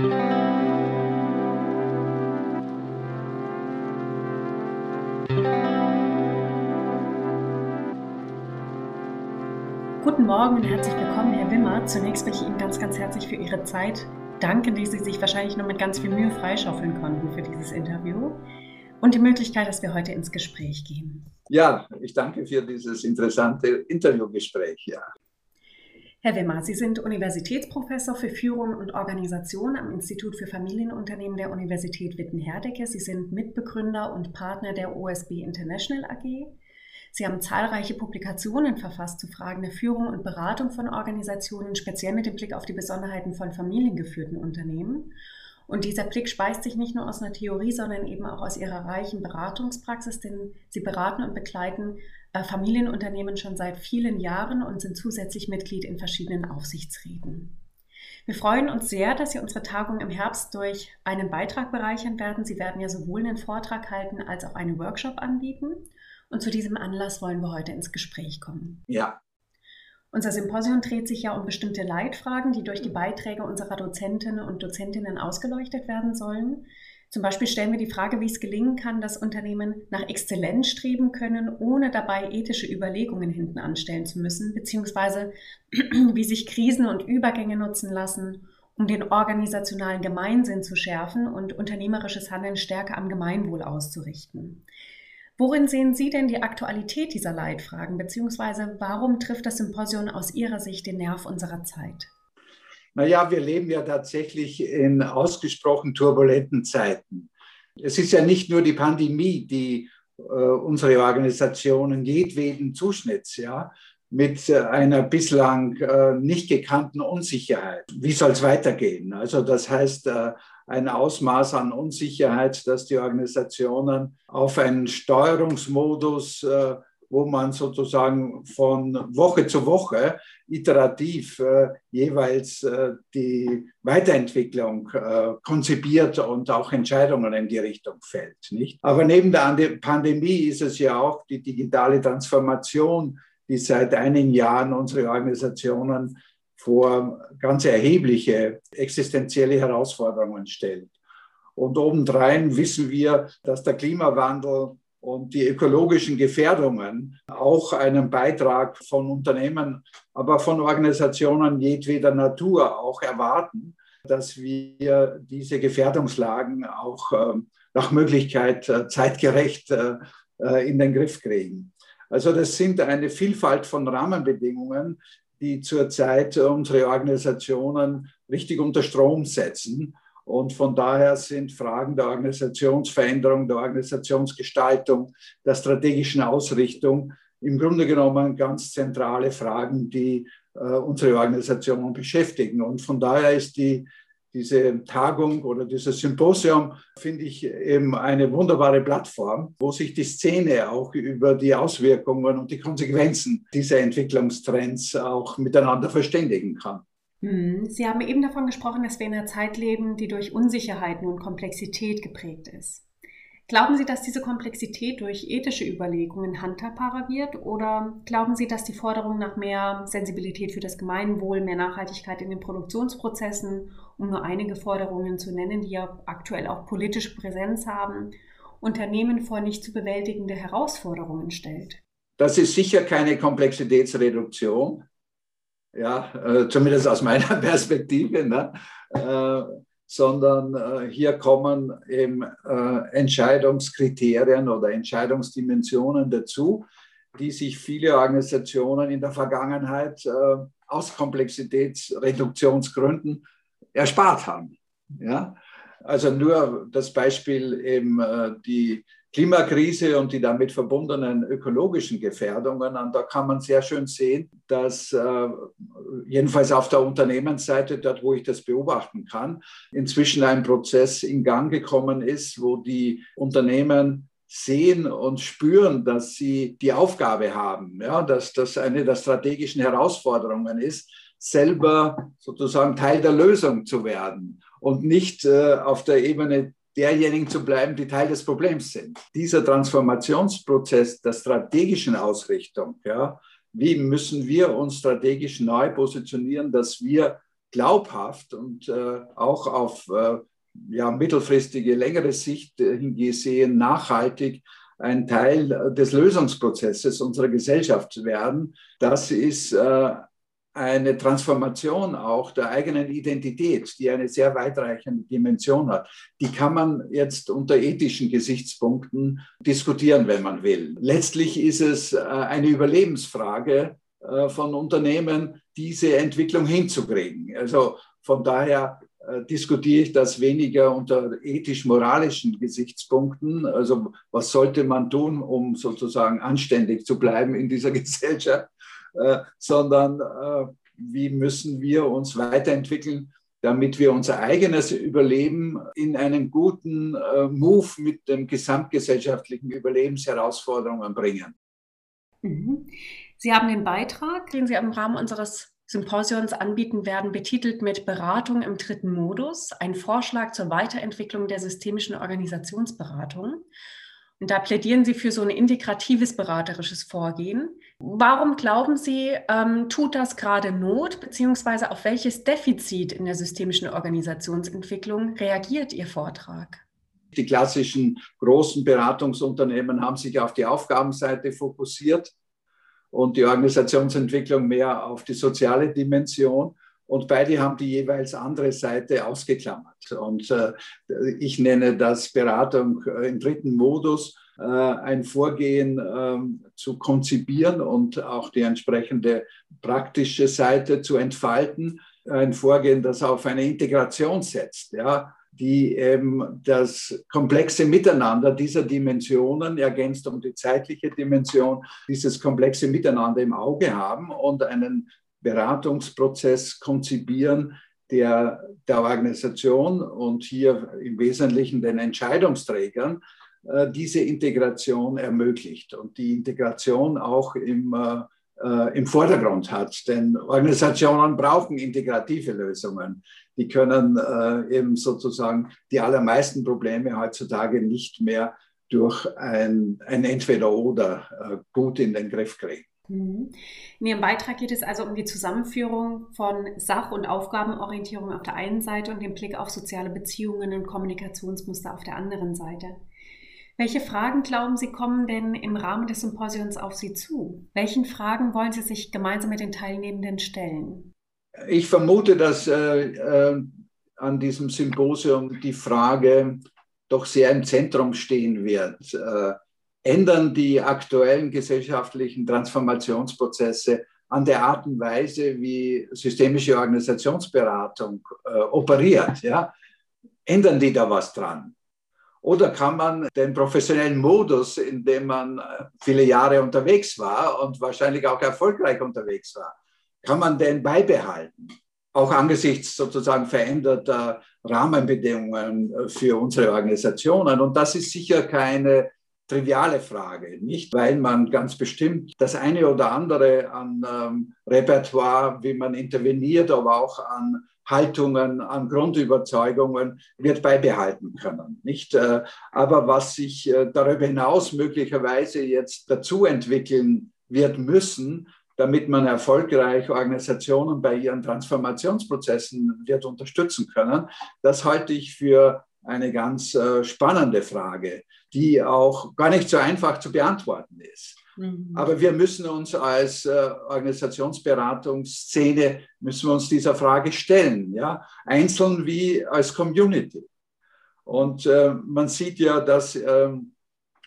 Guten Morgen und herzlich willkommen, Herr Wimmer. Zunächst will ich Ihnen ganz, ganz herzlich für Ihre Zeit danken, die Sie sich wahrscheinlich nur mit ganz viel Mühe freischaufeln konnten für dieses Interview und die Möglichkeit, dass wir heute ins Gespräch gehen. Ja, ich danke für dieses interessante Interviewgespräch. Ja. Herr Wimmer, Sie sind Universitätsprofessor für Führung und Organisation am Institut für Familienunternehmen der Universität Witten-Herdecke. Sie sind Mitbegründer und Partner der OSB International AG. Sie haben zahlreiche Publikationen verfasst zu Fragen der Führung und Beratung von Organisationen, speziell mit dem Blick auf die Besonderheiten von familiengeführten Unternehmen. Und dieser Blick speist sich nicht nur aus einer Theorie, sondern eben auch aus ihrer reichen Beratungspraxis, denn sie beraten und begleiten Familienunternehmen schon seit vielen Jahren und sind zusätzlich Mitglied in verschiedenen Aufsichtsräten. Wir freuen uns sehr, dass Sie unsere Tagung im Herbst durch einen Beitrag bereichern werden. Sie werden ja sowohl einen Vortrag halten als auch einen Workshop anbieten. Und zu diesem Anlass wollen wir heute ins Gespräch kommen. Ja. Unser Symposium dreht sich ja um bestimmte Leitfragen, die durch die Beiträge unserer Dozentinnen und Dozentinnen ausgeleuchtet werden sollen. Zum Beispiel stellen wir die Frage, wie es gelingen kann, dass Unternehmen nach Exzellenz streben können, ohne dabei ethische Überlegungen hinten anstellen zu müssen, beziehungsweise wie sich Krisen und Übergänge nutzen lassen, um den organisationalen Gemeinsinn zu schärfen und unternehmerisches Handeln stärker am Gemeinwohl auszurichten. Worin sehen Sie denn die Aktualität dieser Leitfragen, beziehungsweise warum trifft das Symposium aus Ihrer Sicht den Nerv unserer Zeit? Naja, wir leben ja tatsächlich in ausgesprochen turbulenten Zeiten. Es ist ja nicht nur die Pandemie, die äh, unsere Organisationen jedweden Zuschnitts, ja, mit äh, einer bislang äh, nicht gekannten Unsicherheit. Wie soll es weitergehen? Also das heißt, äh, ein Ausmaß an Unsicherheit, dass die Organisationen auf einen Steuerungsmodus, äh, wo man sozusagen von Woche zu Woche iterativ äh, jeweils äh, die Weiterentwicklung konzipiert und auch Entscheidungen in die Richtung fällt. Nicht? Aber neben der Pandemie ist es ja auch die digitale Transformation, die seit einigen Jahren unsere Organisationen vor ganz erhebliche existenzielle Herausforderungen stellt. Und obendrein wissen wir, dass der Klimawandel und die ökologischen Gefährdungen auch einen Beitrag von Unternehmen, aber von Organisationen jedweder Natur auch erwarten, dass wir diese Gefährdungslagen auch ähm, nach Möglichkeit äh, zeitgerecht äh, äh, in den Griff kriegen. Also das sind eine Vielfalt von Rahmenbedingungen, die zurzeit unsere Organisationen richtig unter Strom setzen. Und von daher sind Fragen der Organisationsveränderung, der Organisationsgestaltung, der strategischen Ausrichtung im Grunde genommen ganz zentrale Fragen, die äh, unsere Organisationen beschäftigen. Und von daher ist die diese Tagung oder dieses Symposium finde ich eben eine wunderbare Plattform, wo sich die Szene auch über die Auswirkungen und die Konsequenzen dieser Entwicklungstrends auch miteinander verständigen kann. Hm, Sie haben eben davon gesprochen, dass wir in einer Zeit leben, die durch Unsicherheiten und Komplexität geprägt ist. Glauben Sie, dass diese Komplexität durch ethische Überlegungen handhabbarer wird oder glauben Sie, dass die Forderung nach mehr Sensibilität für das Gemeinwohl, mehr Nachhaltigkeit in den Produktionsprozessen, um nur einige Forderungen zu nennen, die ja aktuell auch politische Präsenz haben, Unternehmen vor nicht zu bewältigende Herausforderungen stellt? Das ist sicher keine Komplexitätsreduktion, ja, äh, zumindest aus meiner Perspektive. Ne? Äh, sondern äh, hier kommen eben äh, Entscheidungskriterien oder Entscheidungsdimensionen dazu, die sich viele Organisationen in der Vergangenheit äh, aus Komplexitätsreduktionsgründen erspart haben. Ja? Also nur das Beispiel eben äh, die Klimakrise und die damit verbundenen ökologischen Gefährdungen. Und da kann man sehr schön sehen, dass äh, jedenfalls auf der Unternehmensseite, dort wo ich das beobachten kann, inzwischen ein Prozess in Gang gekommen ist, wo die Unternehmen sehen und spüren, dass sie die Aufgabe haben, ja, dass das eine der strategischen Herausforderungen ist, selber sozusagen Teil der Lösung zu werden und nicht äh, auf der Ebene derjenigen zu bleiben, die Teil des Problems sind. Dieser Transformationsprozess der strategischen Ausrichtung, ja, wie müssen wir uns strategisch neu positionieren, dass wir glaubhaft und äh, auch auf äh, ja, mittelfristige, längere Sicht äh, hingesehen nachhaltig ein Teil des Lösungsprozesses unserer Gesellschaft werden. Das ist äh, eine Transformation auch der eigenen Identität, die eine sehr weitreichende Dimension hat. Die kann man jetzt unter ethischen Gesichtspunkten diskutieren, wenn man will. Letztlich ist es äh, eine Überlebensfrage äh, von Unternehmen, diese Entwicklung hinzukriegen. Also von daher äh, diskutiere ich das weniger unter ethisch-moralischen Gesichtspunkten. Also was sollte man tun, um sozusagen anständig zu bleiben in dieser Gesellschaft, sondern äh, wie müssen wir uns weiterentwickeln, damit wir unser eigenes Überleben in einen guten äh, Move mit den gesamtgesellschaftlichen Überlebensherausforderungen bringen. Mhm. Sie haben den Beitrag, den Sie im Rahmen unseres Symposions anbieten werden, betitelt mit Beratung im dritten Modus, ein Vorschlag zur Weiterentwicklung der systemischen Organisationsberatung. Und da plädieren Sie für so ein integratives beraterisches Vorgehen. Warum glauben Sie, ähm, tut das gerade Not, beziehungsweise auf welches Defizit in der systemischen Organisationsentwicklung reagiert Ihr Vortrag? Die klassischen großen Beratungsunternehmen haben sich auf die Aufgabenseite fokussiert und die Organisationsentwicklung mehr auf die soziale Dimension. Und beide haben die jeweils andere Seite ausgeklammert. Und äh, ich nenne das Beratung äh, im dritten Modus, äh, ein Vorgehen ähm, zu konzipieren und auch die entsprechende praktische Seite zu entfalten. Ein Vorgehen, das auf eine Integration setzt, ja, die eben das komplexe Miteinander dieser Dimensionen, ergänzt um die zeitliche Dimension, dieses komplexe Miteinander im Auge haben und einen Beratungsprozess konzipieren, der der Organisation und hier im Wesentlichen den Entscheidungsträgern äh, diese Integration ermöglicht und die Integration auch im, äh, äh, im Vordergrund hat. Denn Organisationen brauchen integrative Lösungen. Die können eben sozusagen die allermeisten Probleme heutzutage nicht mehr durch ein, ein Entweder-Oder gut in den Griff kriegen. Mhm. In Ihrem Beitrag geht es also um die Zusammenführung von Sach- und Aufgabenorientierung auf der einen Seite und den Blick auf soziale Beziehungen und Kommunikationsmuster auf der anderen Seite. Welche Fragen glauben Sie kommen denn im Rahmen des Symposions auf Sie zu? Welchen Fragen wollen Sie sich gemeinsam mit den Teilnehmenden stellen? Ich vermute, dass äh, äh, an diesem Symposium die Frage doch sehr im Zentrum stehen wird. Äh, ändern die aktuellen gesellschaftlichen Transformationsprozesse an der Art und Weise, wie systemische Organisationsberatung äh, operiert. Ja? Ändern die da was dran? Oder kann man den professionellen Modus, in dem man äh, viele Jahre unterwegs war und wahrscheinlich auch erfolgreich unterwegs war, kann man den beibehalten? Auch angesichts sozusagen veränderter Rahmenbedingungen äh, für unsere Organisationen. Und das ist sicher keine triviale Frage. Nicht, weil man ganz bestimmt das eine oder andere an ähm, Repertoire, wie man interveniert, aber auch an Haltungen, an Grundüberzeugungen wird beibehalten können. Nicht? Äh, aber was sich äh, darüber hinaus möglicherweise jetzt dazu entwickeln wird müssen, damit man erfolgreich Organisationen bei ihren Transformationsprozessen wird unterstützen können, das halte ich für eine ganz äh, spannende Frage, die auch gar nicht so einfach zu beantworten ist. Mhm. Aber wir müssen uns als äh, Organisationsberatungsszene, müssen wir uns dieser Frage stellen, ja? einzeln wie als Community. Und äh, man sieht ja, dass ähm,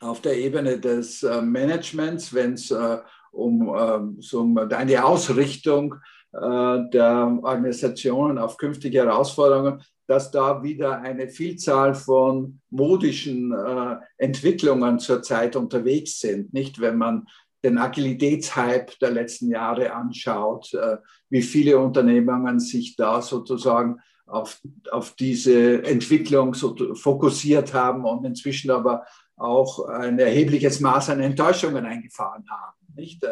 auf der Ebene des äh, Managements, wenn es äh, um, ähm, so um eine Ausrichtung der Organisationen auf künftige Herausforderungen, dass da wieder eine Vielzahl von modischen äh, Entwicklungen zurzeit unterwegs sind. Nicht, wenn man den Agilitätshype der letzten Jahre anschaut, äh, wie viele Unternehmungen sich da sozusagen auf, auf diese Entwicklung so fokussiert haben und inzwischen aber auch ein erhebliches Maß an Enttäuschungen eingefahren haben. Nicht?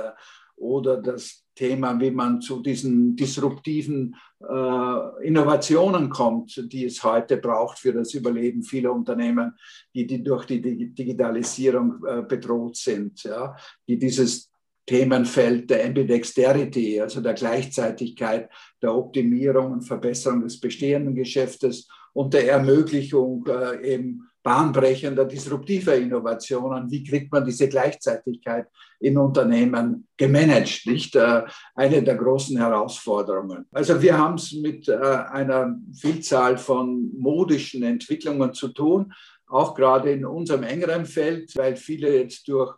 Oder das Thema, wie man zu diesen disruptiven äh, Innovationen kommt, die es heute braucht für das Überleben vieler Unternehmen, die, die durch die Digitalisierung äh, bedroht sind, ja, die dieses Themenfeld der Ambidexterity, also der Gleichzeitigkeit, der Optimierung und Verbesserung des bestehenden Geschäftes und der Ermöglichung äh, eben bahnbrechender, disruptiver Innovationen. Wie kriegt man diese Gleichzeitigkeit in Unternehmen gemanagt? Nicht äh, eine der großen Herausforderungen. Also wir haben es mit äh, einer Vielzahl von modischen Entwicklungen zu tun, auch gerade in unserem engeren Feld, weil viele jetzt durch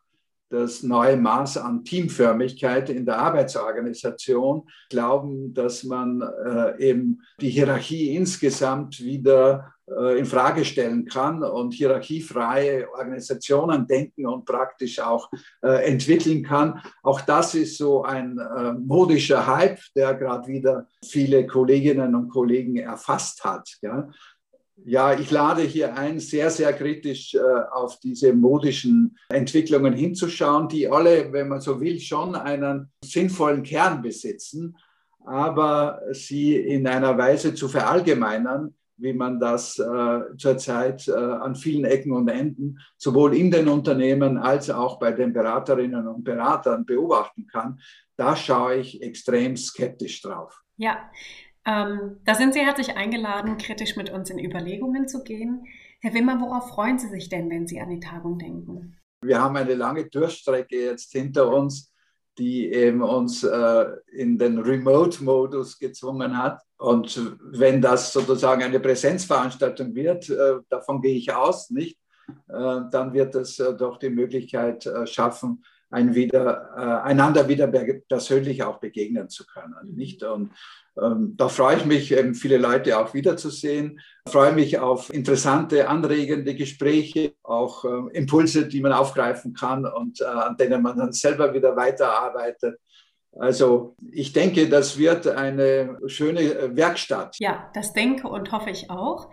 das neue Maß an Teamförmigkeit in der Arbeitsorganisation glauben, dass man äh, eben die Hierarchie insgesamt wieder äh, in Frage stellen kann und hierarchiefreie Organisationen denken und praktisch auch äh, entwickeln kann. Auch das ist so ein äh, modischer Hype, der gerade wieder viele Kolleginnen und Kollegen erfasst hat. Ja. Ja, ich lade hier ein, sehr, sehr kritisch äh, auf diese modischen Entwicklungen hinzuschauen, die alle, wenn man so will, schon einen sinnvollen Kern besitzen, aber sie in einer Weise zu verallgemeinern, wie man das äh, zurzeit äh, an vielen Ecken und Enden sowohl in den Unternehmen als auch bei den Beraterinnen und Beratern beobachten kann, da schaue ich extrem skeptisch drauf. Ja, ähm, da sind Sie herzlich eingeladen, kritisch mit uns in Überlegungen zu gehen. Herr Wimmer, worauf freuen Sie sich denn, wenn Sie an die Tagung denken? Wir haben eine lange Durchstrecke jetzt hinter uns, die eben uns äh, in den Remote-Modus gezwungen hat. Und wenn das sozusagen eine Präsenzveranstaltung wird, äh, davon gehe ich aus, nicht, äh, dann wird es äh, doch die Möglichkeit äh, schaffen, ein wieder, äh, einander wieder persönlich auch begegnen zu können. Nicht? Und ähm, da freue ich mich, eben viele Leute auch wiederzusehen. Ich freue mich auf interessante, anregende Gespräche, auch äh, Impulse, die man aufgreifen kann und äh, an denen man dann selber wieder weiterarbeitet. Also ich denke, das wird eine schöne äh, Werkstatt. Ja, das denke und hoffe ich auch.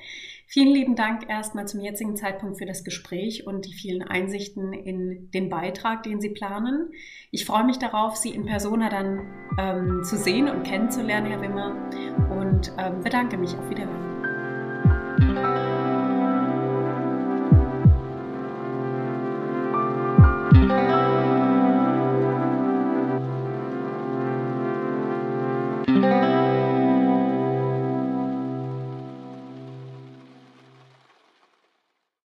Vielen lieben Dank erstmal zum jetzigen Zeitpunkt für das Gespräch und die vielen Einsichten in den Beitrag, den Sie planen. Ich freue mich darauf, Sie in Persona dann ähm, zu sehen und kennenzulernen, Herr Wimmer, und ähm, bedanke mich. Auf Wiederhören.